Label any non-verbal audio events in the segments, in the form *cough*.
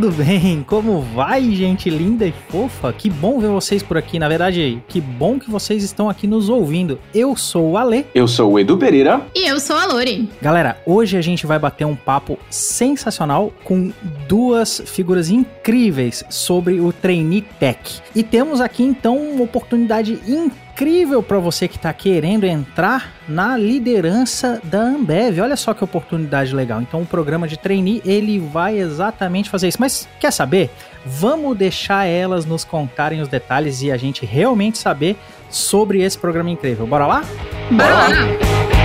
tudo bem? Como vai, gente linda e fofa? Que bom ver vocês por aqui. Na verdade, que bom que vocês estão aqui nos ouvindo. Eu sou o Ale. Eu sou o Edu Pereira. E eu sou a Lori. Galera, hoje a gente vai bater um papo sensacional com duas figuras incríveis sobre o Trainee Tech. E temos aqui então uma oportunidade incrível incrível para você que está querendo entrar na liderança da Ambev. Olha só que oportunidade legal. Então o programa de trainee, ele vai exatamente fazer isso. Mas quer saber? Vamos deixar elas nos contarem os detalhes e a gente realmente saber sobre esse programa incrível. Bora lá? Bora lá!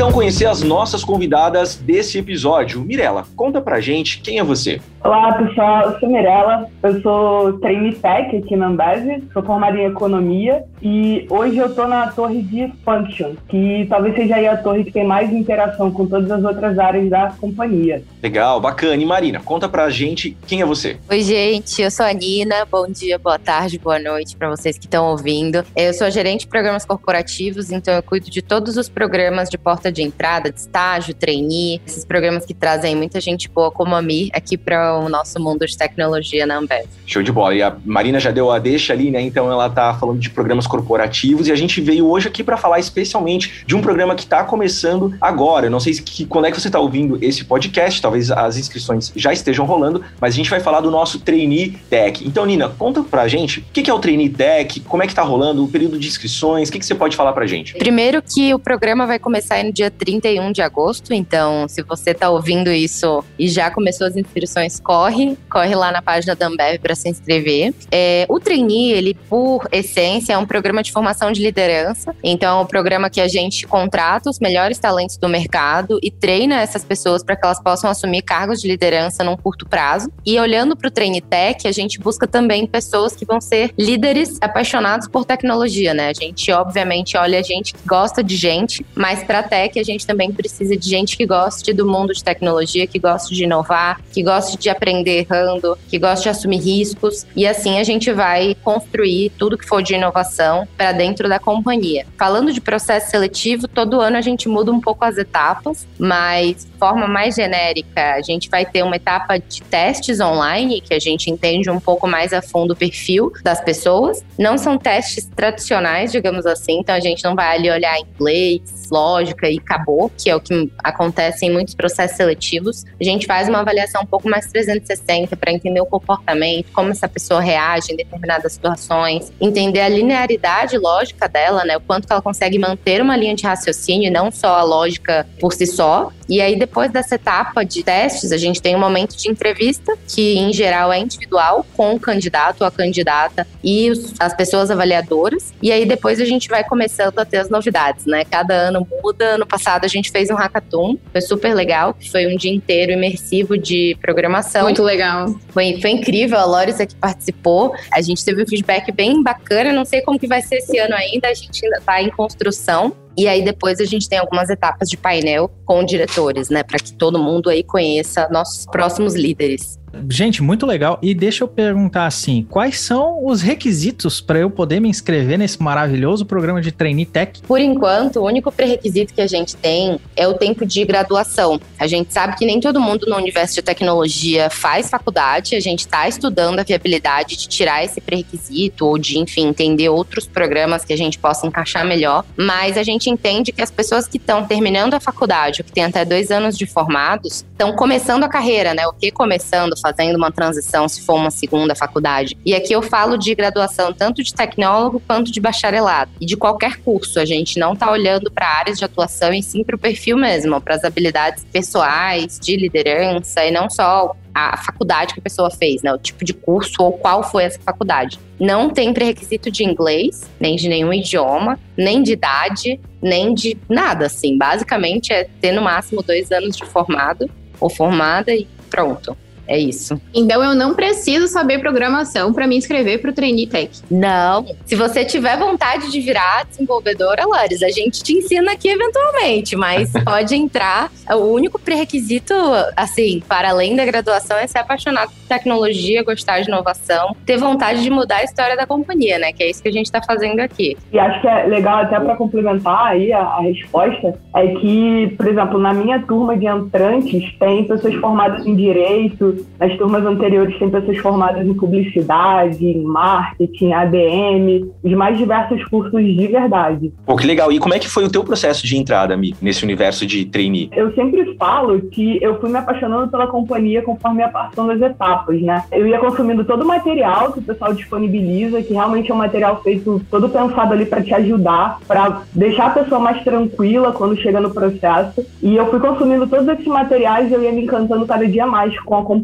Então conhecer as nossas convidadas desse episódio. Mirela, conta pra gente quem é você. Olá, pessoal. Eu sou Mirella. Eu sou trainee tech aqui na Ambev. Sou formada em economia e hoje eu estou na torre de Function, que talvez seja aí a torre que tem mais interação com todas as outras áreas da companhia. Legal, bacana. E Marina, conta pra gente quem é você. Oi, gente. Eu sou a Nina. Bom dia, boa tarde, boa noite para vocês que estão ouvindo. Eu sou gerente de programas corporativos, então eu cuido de todos os programas de porta de entrada, de estágio, trainee, esses programas que trazem muita gente boa como a Mi aqui para o nosso mundo de tecnologia na Ambev. Show de bola. E a Marina já deu a deixa ali, né? Então ela tá falando de programas corporativos e a gente veio hoje aqui para falar especialmente de um programa que está começando agora. Eu não sei que, quando é que você está ouvindo esse podcast, talvez as inscrições já estejam rolando, mas a gente vai falar do nosso Trainee Tech. Então, Nina, conta pra gente o que é o Trainee Tech, como é que tá rolando, o período de inscrições, o que, que você pode falar pra gente? Primeiro que o programa vai começar no dia 31 de agosto, então se você tá ouvindo isso e já começou as inscrições, corre, corre lá na página da Ambev para se inscrever. É, o Trainee, ele, por essência, é um programa de formação de liderança. Então, é um programa que a gente contrata os melhores talentos do mercado e treina essas pessoas para que elas possam assumir cargos de liderança num curto prazo. E olhando para o Trainee Tech, a gente busca também pessoas que vão ser líderes apaixonados por tecnologia, né? A gente, obviamente, olha gente que gosta de gente, mas para tech a gente também precisa de gente que goste do mundo de tecnologia, que goste de inovar, que goste de aprender errando, que gosta de assumir riscos e assim a gente vai construir tudo que for de inovação para dentro da companhia. Falando de processo seletivo, todo ano a gente muda um pouco as etapas, mas forma mais genérica, a gente vai ter uma etapa de testes online que a gente entende um pouco mais a fundo o perfil das pessoas. Não são testes tradicionais, digamos assim, então a gente não vai ali olhar inglês, lógica e acabou, que é o que acontece em muitos processos seletivos. A gente faz uma avaliação um pouco mais 360 para entender o comportamento, como essa pessoa reage em determinadas situações, entender a linearidade lógica dela, né? O quanto que ela consegue manter uma linha de raciocínio não só a lógica por si só. E aí, depois dessa etapa de testes, a gente tem um momento de entrevista, que em geral é individual, com o candidato ou a candidata e os, as pessoas avaliadoras. E aí, depois a gente vai começando a ter as novidades, né? Cada ano muda. No passado, a gente fez um hackathon, foi super legal, que foi um dia inteiro imersivo de programação. Muito legal. Foi, foi incrível, a Loris aqui participou. A gente teve um feedback bem bacana. Não sei como que vai ser esse ano ainda, a gente ainda está em construção. E aí depois a gente tem algumas etapas de painel com diretores, né, para que todo mundo aí conheça nossos próximos líderes. Gente, muito legal. E deixa eu perguntar assim: quais são os requisitos para eu poder me inscrever nesse maravilhoso programa de Trainee Tech? Por enquanto, o único pré-requisito que a gente tem é o tempo de graduação. A gente sabe que nem todo mundo no universo de tecnologia faz faculdade, a gente está estudando a viabilidade de tirar esse pré-requisito ou de, enfim, entender outros programas que a gente possa encaixar melhor. Mas a gente entende que as pessoas que estão terminando a faculdade, ou que têm até dois anos de formados, estão começando a carreira, né? O que começando? Fazendo uma transição se for uma segunda faculdade. E aqui eu falo de graduação tanto de tecnólogo quanto de bacharelado e de qualquer curso. A gente não está olhando para áreas de atuação e sim para o perfil mesmo, para as habilidades pessoais, de liderança e não só a faculdade que a pessoa fez, né? O tipo de curso ou qual foi essa faculdade. Não tem pré-requisito de inglês, nem de nenhum idioma, nem de idade, nem de nada, assim. Basicamente é ter no máximo dois anos de formado ou formada e pronto. É isso. Então eu não preciso saber programação para me inscrever para o Trainee Tech. Não. Se você tiver vontade de virar desenvolvedora, Lares, a gente te ensina aqui eventualmente, mas *laughs* pode entrar. O único pré-requisito, assim, para além da graduação, é ser apaixonado por tecnologia, gostar de inovação, ter vontade de mudar a história da companhia, né? Que é isso que a gente está fazendo aqui. E acho que é legal até para complementar aí a, a resposta, é que, por exemplo, na minha turma de entrantes tem pessoas formadas em direito, nas turmas anteriores tem pessoas formadas em publicidade, em marketing, ADM, os mais diversos cursos de verdade. Pô, que legal. E como é que foi o teu processo de entrada, Mi, nesse universo de trainee? Eu sempre falo que eu fui me apaixonando pela companhia conforme a passando das etapas, né? Eu ia consumindo todo o material que o pessoal disponibiliza, que realmente é um material feito todo pensado ali para te ajudar, para deixar a pessoa mais tranquila quando chega no processo. E eu fui consumindo todos esses materiais e eu ia me encantando cada dia mais com a companhia.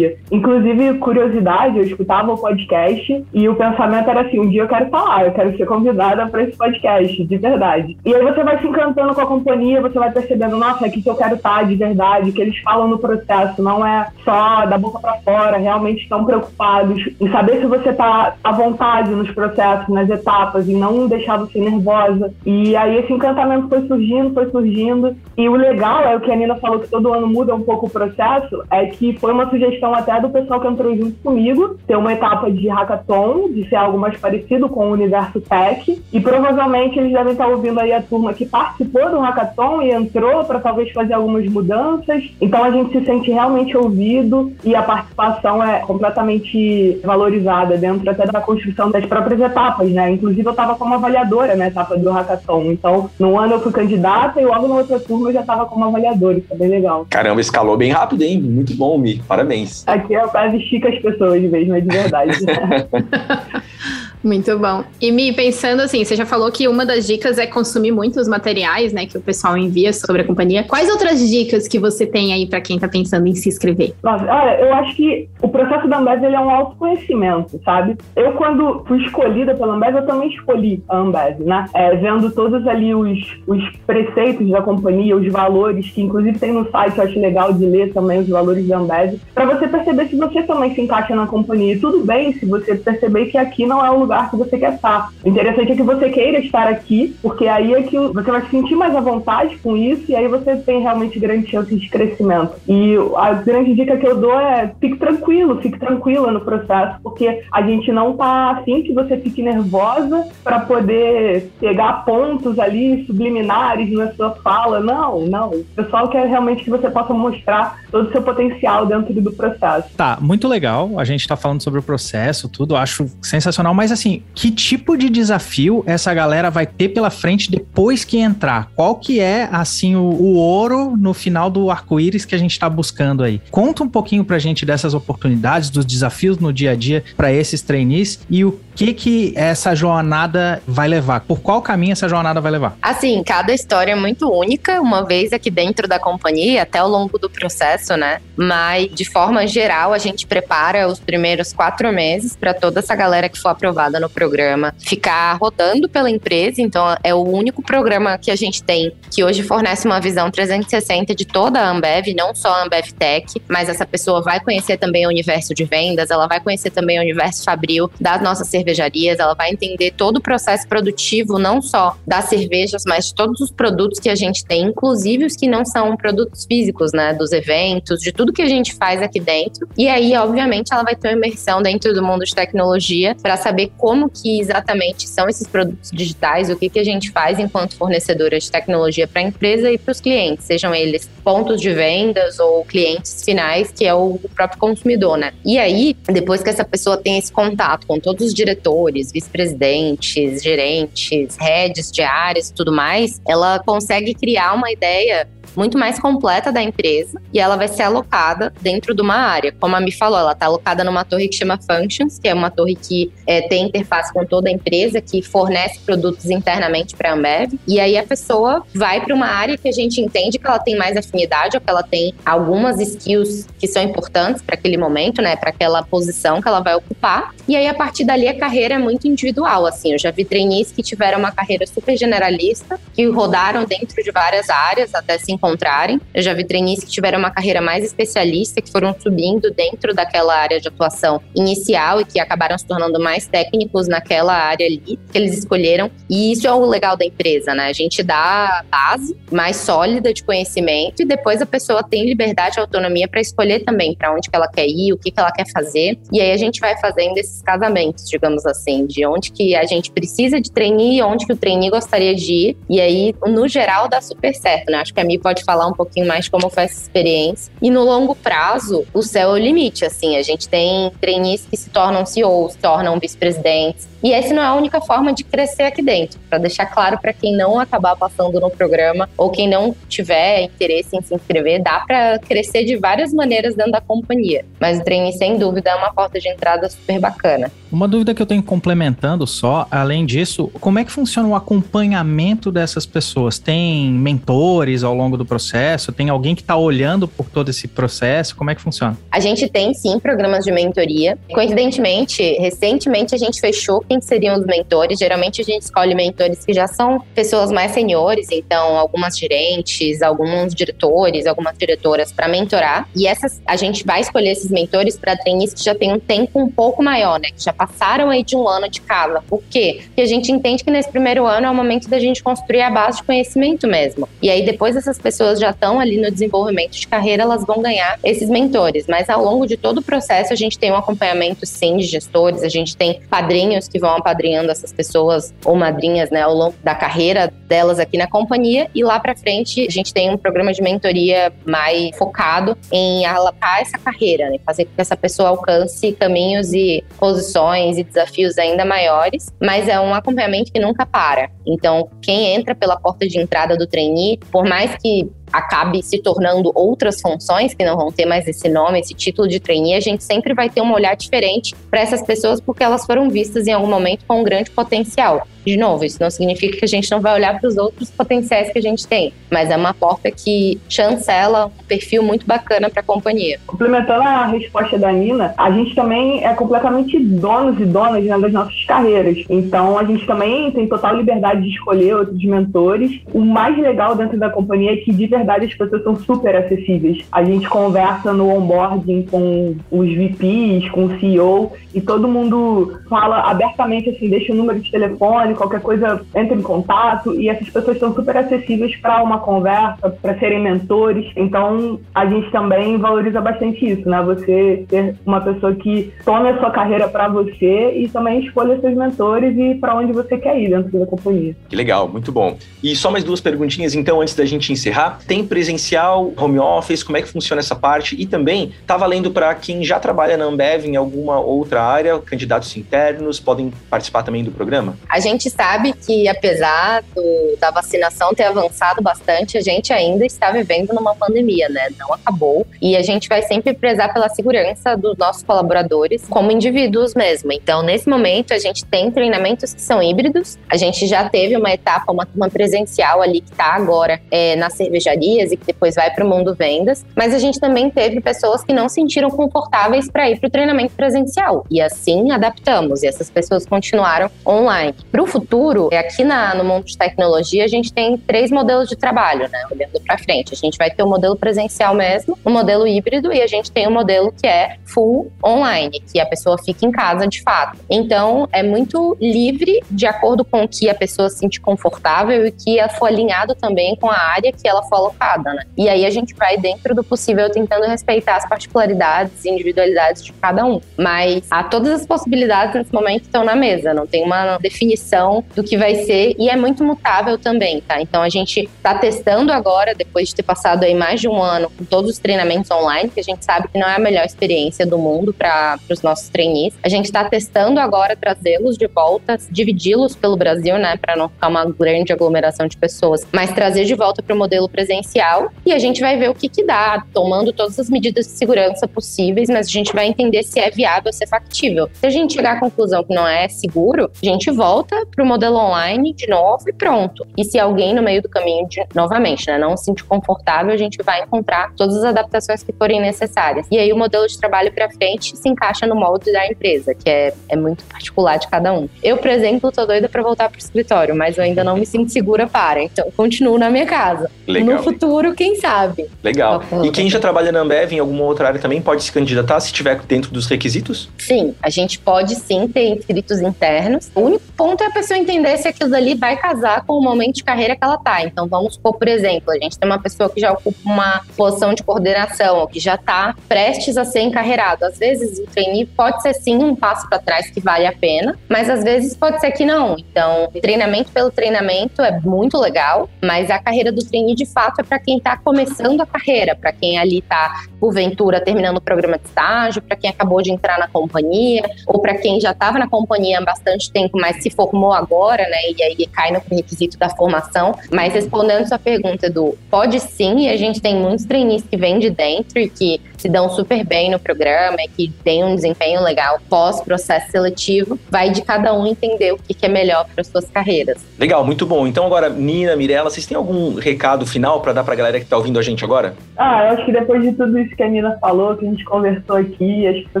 Inclusive, curiosidade, eu escutava o podcast e o pensamento era assim: um dia eu quero falar, eu quero ser convidada para esse podcast, de verdade. E aí você vai se encantando com a companhia, você vai percebendo, nossa, é aqui que eu quero estar de verdade, que eles falam no processo, não é só da boca para fora, realmente estão preocupados em saber se você está à vontade nos processos, nas etapas, e não deixar você nervosa. E aí esse encantamento foi surgindo, foi surgindo. E o legal é o que a Nina falou que todo ano muda um pouco o processo, é que foi uma sugestão até do pessoal que entrou junto comigo, ter uma etapa de hackathon, de ser algo mais parecido com o universo tech. E provavelmente eles devem estar ouvindo aí a turma que participou do hackathon e entrou para talvez fazer algumas mudanças. Então a gente se sente realmente ouvido e a participação é completamente valorizada dentro até da construção das próprias etapas, né? Inclusive eu estava como avaliadora na etapa do hackathon. Então, no ano eu fui candidata e logo na outra turma eu já estava como avaliadora. Isso é bem legal. Caramba, escalou bem rápido, hein? Muito bom, Mi. Parabéns. Aqui é quase estica as pessoas mesmo, é de verdade. *laughs* Muito bom. E me pensando assim, você já falou que uma das dicas é consumir muitos materiais, né, que o pessoal envia sobre a companhia. Quais outras dicas que você tem aí para quem tá pensando em se inscrever? Nossa, olha, eu acho que o processo da Ambev ele é um autoconhecimento, sabe? Eu, quando fui escolhida pela Ambev, eu também escolhi a Ambev, né? É, vendo todos ali os, os preceitos da companhia, os valores, que inclusive tem no site, eu acho legal de ler também os valores da Ambev, para você perceber se você também se encaixa na companhia. E tudo bem se você perceber que aqui não é o lugar que você quer estar. O interessante é que você queira estar aqui, porque aí é que você vai se sentir mais à vontade com isso e aí você tem realmente grandes chances de crescimento. E a grande dica que eu dou é fique tranquilo, fique tranquila no processo, porque a gente não tá afim que você fique nervosa para poder pegar pontos ali subliminares na sua fala. Não, não. O pessoal quer realmente que você possa mostrar todo o seu potencial dentro do processo. Tá, muito legal. A gente tá falando sobre o processo, tudo, acho sensacional, mas assim, que tipo de desafio essa galera vai ter pela frente depois que entrar? Qual que é, assim, o, o ouro no final do arco-íris que a gente está buscando aí? Conta um pouquinho pra gente dessas oportunidades, dos desafios no dia a dia para esses trainees e o que que essa jornada vai levar? Por qual caminho essa jornada vai levar? Assim, cada história é muito única, uma vez aqui dentro da companhia, até ao longo do processo, né? Mas, de forma geral, a gente prepara os primeiros quatro meses para toda essa galera que for aprovada no programa ficar rodando pela empresa. Então, é o único programa que a gente tem que hoje fornece uma visão 360 de toda a Ambev, não só a Ambev Tech, mas essa pessoa vai conhecer também o universo de vendas, ela vai conhecer também o universo fabril das nossas cervejarias ela vai entender todo o processo produtivo, não só das cervejas, mas de todos os produtos que a gente tem, inclusive os que não são produtos físicos, né? Dos eventos, de tudo que a gente faz aqui dentro. E aí, obviamente, ela vai ter uma imersão dentro do mundo de tecnologia para saber como que exatamente são esses produtos digitais, o que, que a gente faz enquanto fornecedora de tecnologia para a empresa e para os clientes, sejam eles pontos de vendas ou clientes finais, que é o próprio consumidor, né? E aí, depois que essa pessoa tem esse contato com todos os diretores vice-presidentes, gerentes, heads de áreas e tudo mais, ela consegue criar uma ideia muito mais completa da empresa e ela vai ser alocada dentro de uma área. Como a Mi falou, ela está alocada numa torre que chama Functions, que é uma torre que é, tem interface com toda a empresa, que fornece produtos internamente para a Ambev. E aí a pessoa vai para uma área que a gente entende que ela tem mais afinidade ou que ela tem algumas skills que são importantes para aquele momento, né, para aquela posição que ela vai ocupar. E aí a partir dali a carreira é muito individual, assim. Eu já vi trainees que tiveram uma carreira super generalista, que rodaram dentro de várias áreas, até se encontrarem. Eu já vi trainees que tiveram uma carreira mais especialista, que foram subindo dentro daquela área de atuação inicial e que acabaram se tornando mais técnicos naquela área ali que eles escolheram. E isso é o legal da empresa, né? A gente dá a base mais sólida de conhecimento e depois a pessoa tem liberdade e autonomia para escolher também para onde que ela quer ir, o que, que ela quer fazer. E aí a gente vai fazendo esses casamentos, digamos assim, de onde que a gente precisa de trainee, onde que o trainee gostaria de ir. E aí, no geral, dá super certo, né? Acho que a Mi pode falar um pouquinho mais como foi essa experiência. E no longo prazo, o céu é o limite, assim. A gente tem trainees que se tornam CEOs, se tornam vice-presidentes. E essa não é a única forma de crescer aqui dentro. Para deixar claro para quem não acabar passando no programa ou quem não tiver interesse em se inscrever, dá para crescer de várias maneiras dentro da companhia. Mas o trainee, sem dúvida, é uma porta de entrada super bacana. Uma dúvida que eu tenho complementando só, além disso, como é que funciona o acompanhamento dessas pessoas? Tem mentores ao longo do processo? Tem alguém que está olhando por todo esse processo? Como é que funciona? A gente tem sim programas de mentoria. Coincidentemente, recentemente a gente fechou quem seriam os mentores. Geralmente a gente escolhe mentores que já são pessoas mais seniores, então algumas gerentes, alguns diretores, algumas diretoras para mentorar. E essas a gente vai escolher esses mentores para trainees que já têm um tempo um pouco maior, né? Que já passaram aí de um ano de casa. Por quê? Porque a gente entende que nesse primeiro ano é o momento da gente construir a base de conhecimento mesmo. E aí depois essas pessoas já estão ali no desenvolvimento de carreira, elas vão ganhar esses mentores. Mas ao longo de todo o processo a gente tem um acompanhamento sim de gestores, a gente tem padrinhos que vão apadrinhando essas pessoas ou madrinhas, né, ao longo da carreira delas aqui na companhia. E lá para frente a gente tem um programa de mentoria mais focado em alacar essa carreira, né, fazer com que essa pessoa alcance caminhos e posições e desafios ainda maiores, mas é um acompanhamento que nunca para. Então, quem entra pela porta de entrada do trainee, por mais que acabe se tornando outras funções que não vão ter mais esse nome, esse título de trainee, a gente sempre vai ter um olhar diferente para essas pessoas porque elas foram vistas em algum momento com um grande potencial. De novo, isso não significa que a gente não vai olhar para os outros potenciais que a gente tem, mas é uma porta que chancela um perfil muito bacana para a companhia. Complementando a resposta da Nina, a gente também é completamente donos e donas né, das nossas carreiras. Então, a gente também tem total liberdade de escolher outros mentores. O mais legal dentro da companhia é que, de verdade, as pessoas são super acessíveis. A gente conversa no onboarding com os VPs, com o CEO, e todo mundo fala abertamente assim, deixa o número de telefone, telefone, qualquer coisa, entra em contato e essas pessoas estão super acessíveis para uma conversa, para serem mentores. Então, a gente também valoriza bastante isso, né? Você ter uma pessoa que tome a sua carreira para você e também escolha seus mentores e para onde você quer ir dentro da companhia. Que legal, muito bom. E só mais duas perguntinhas, então, antes da gente encerrar. Tem presencial, home office, como é que funciona essa parte? E também, tá valendo para quem já trabalha na Ambev em alguma outra área, candidatos internos podem participar também do programa? A gente gente sabe que, apesar do, da vacinação ter avançado bastante, a gente ainda está vivendo numa pandemia, né? Não acabou. E a gente vai sempre prezar pela segurança dos nossos colaboradores como indivíduos mesmo. Então, nesse momento, a gente tem treinamentos que são híbridos. A gente já teve uma etapa, uma turma presencial ali que está agora é, nas cervejarias e que depois vai para o mundo vendas. Mas a gente também teve pessoas que não se sentiram confortáveis para ir para o treinamento presencial. E assim adaptamos. E essas pessoas continuaram online. Para o futuro, aqui na, no mundo de tecnologia, a gente tem três modelos de trabalho, né? Olhando para frente. A gente vai ter o modelo presencial mesmo, o modelo híbrido e a gente tem o modelo que é full online, que a pessoa fica em casa de fato. Então, é muito livre de acordo com o que a pessoa se sente confortável e que for alinhado também com a área que ela for alocada, né? E aí a gente vai dentro do possível tentando respeitar as particularidades e individualidades de cada um. Mas há todas as possibilidades nesse momento estão na mesa, não tem uma definição do que vai ser e é muito mutável também, tá? Então a gente está testando agora, depois de ter passado aí mais de um ano com todos os treinamentos online, que a gente sabe que não é a melhor experiência do mundo para os nossos trainees. A gente está testando agora trazê-los de volta, dividi-los pelo Brasil, né, para não ficar uma grande aglomeração de pessoas, mas trazer de volta para o modelo presencial e a gente vai ver o que que dá, tomando todas as medidas de segurança possíveis, mas a gente vai entender se é viável, se é factível. Se a gente chegar à conclusão que não é seguro, a gente volta para o modelo online de novo e pronto. E se alguém no meio do caminho, de, novamente, né, não se sentir confortável, a gente vai encontrar todas as adaptações que forem necessárias. E aí o modelo de trabalho para frente se encaixa no molde da empresa, que é, é muito particular de cada um. Eu, por exemplo, tô doida para voltar para o escritório, mas eu ainda não me sinto segura para, então continuo na minha casa. Legal. No futuro, quem sabe? Legal. E quem já trabalha na Ambev em alguma outra área também pode se candidatar se estiver dentro dos requisitos? Sim, a gente pode sim ter inscritos internos. O único ponto é a pessoa entender se aquilo dali vai casar com o momento de carreira que ela tá. Então vamos supor, por exemplo, a gente tem uma pessoa que já ocupa uma posição de coordenação, ou que já está prestes a ser encarreirado. Às vezes o trainee pode ser sim um passo para trás que vale a pena, mas às vezes pode ser que não. Então, treinamento pelo treinamento é muito legal, mas a carreira do trainee de fato é para quem está começando a carreira, para quem ali está porventura terminando o programa de estágio, para quem acabou de entrar na companhia, ou para quem já estava na companhia há bastante tempo, mas se formou agora, né? E aí cai no requisito da formação. Mas respondendo sua pergunta, Edu, pode sim, e a gente tem muitos trainees que vêm de dentro e que se dão super bem no programa e que têm um desempenho legal pós-processo seletivo. Vai de cada um entender o que é melhor para suas carreiras. Legal, muito bom. Então agora, Nina, Mirella, vocês têm algum recado final para dar para a galera que está ouvindo a gente agora? Ah, eu acho que depois de tudo isso que a Nina falou, que a gente conversou aqui, acho que o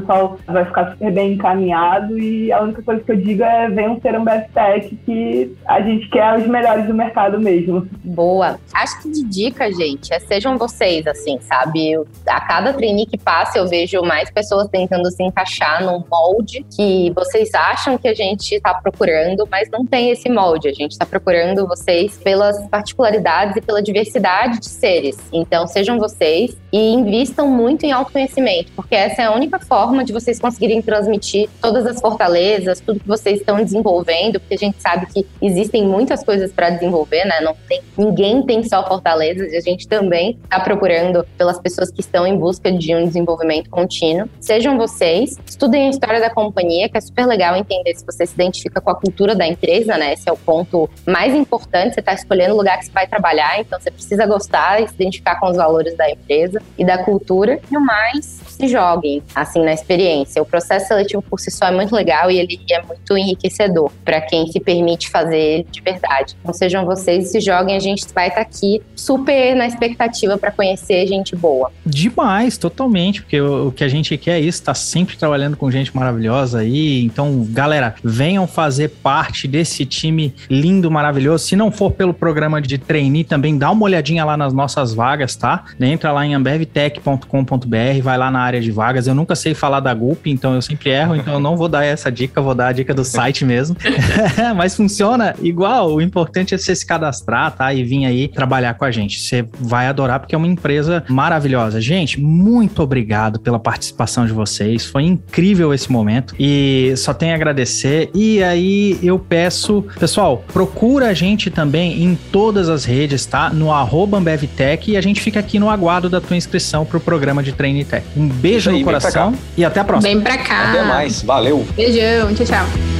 pessoal vai ficar super bem encaminhado e a única coisa que eu digo é venham ser um BFTech que a gente quer os melhores do mercado mesmo. Boa. Acho que de dica, gente, é sejam vocês, assim, sabe? A cada trainee que passa, eu vejo mais pessoas tentando se encaixar num molde que vocês acham que a gente está procurando, mas não tem esse molde. A gente está procurando vocês pelas particularidades e pela diversidade de seres. Então, sejam vocês e invistam muito em autoconhecimento, porque essa é a única forma de vocês conseguirem transmitir todas as fortalezas, tudo que vocês estão desenvolvendo, porque a gente sabe que existem muitas coisas para desenvolver, né? Não tem, ninguém tem só fortalezas, e a gente também está procurando pelas pessoas que estão em busca de um desenvolvimento contínuo. Sejam vocês, estudem a história da companhia, que é super legal entender se você se identifica com a cultura da empresa, né? Esse é o ponto mais importante. Você está escolhendo o lugar que você vai trabalhar, então você precisa gostar e se identificar com os valores da empresa e da cultura. E o mais, se joguem, assim, na experiência. O processo seletivo por si só é muito legal e ele é muito enriquecedor para quem se permite fazer ele de verdade. Então sejam vocês e se joguem, a gente vai estar tá aqui super na expectativa para conhecer gente boa. Demais, totalmente, porque o, o que a gente quer é isso, tá sempre trabalhando com gente maravilhosa aí. Então, galera, venham fazer parte desse time lindo, maravilhoso. Se não for pelo programa de trainee, também dá uma olhadinha lá nas nossas vagas, tá? Entra lá em ambevtech.com.br, vai lá na área de vagas. Eu nunca sei falar da Gulp, então eu sempre erro, então eu não vou dar essa dica, vou dar a dica do site mesmo. *laughs* Mas funciona igual, o importante é você se cadastrar, tá? E vir aí trabalhar com a gente. Você vai adorar porque é uma empresa maravilhosa. Gente, muito obrigado pela participação de vocês. Foi incrível esse momento e só tenho a agradecer. E aí eu peço, pessoal, procura a gente também em todas as redes, tá? No arroba AmbevTech e a gente fica aqui no aguardo da tua inscrição pro programa de Trainee Tech. Um beijo aí, no coração e até a próxima. Vem pra cá. Até mais. Valeu. Beijão. Tchau, tchau.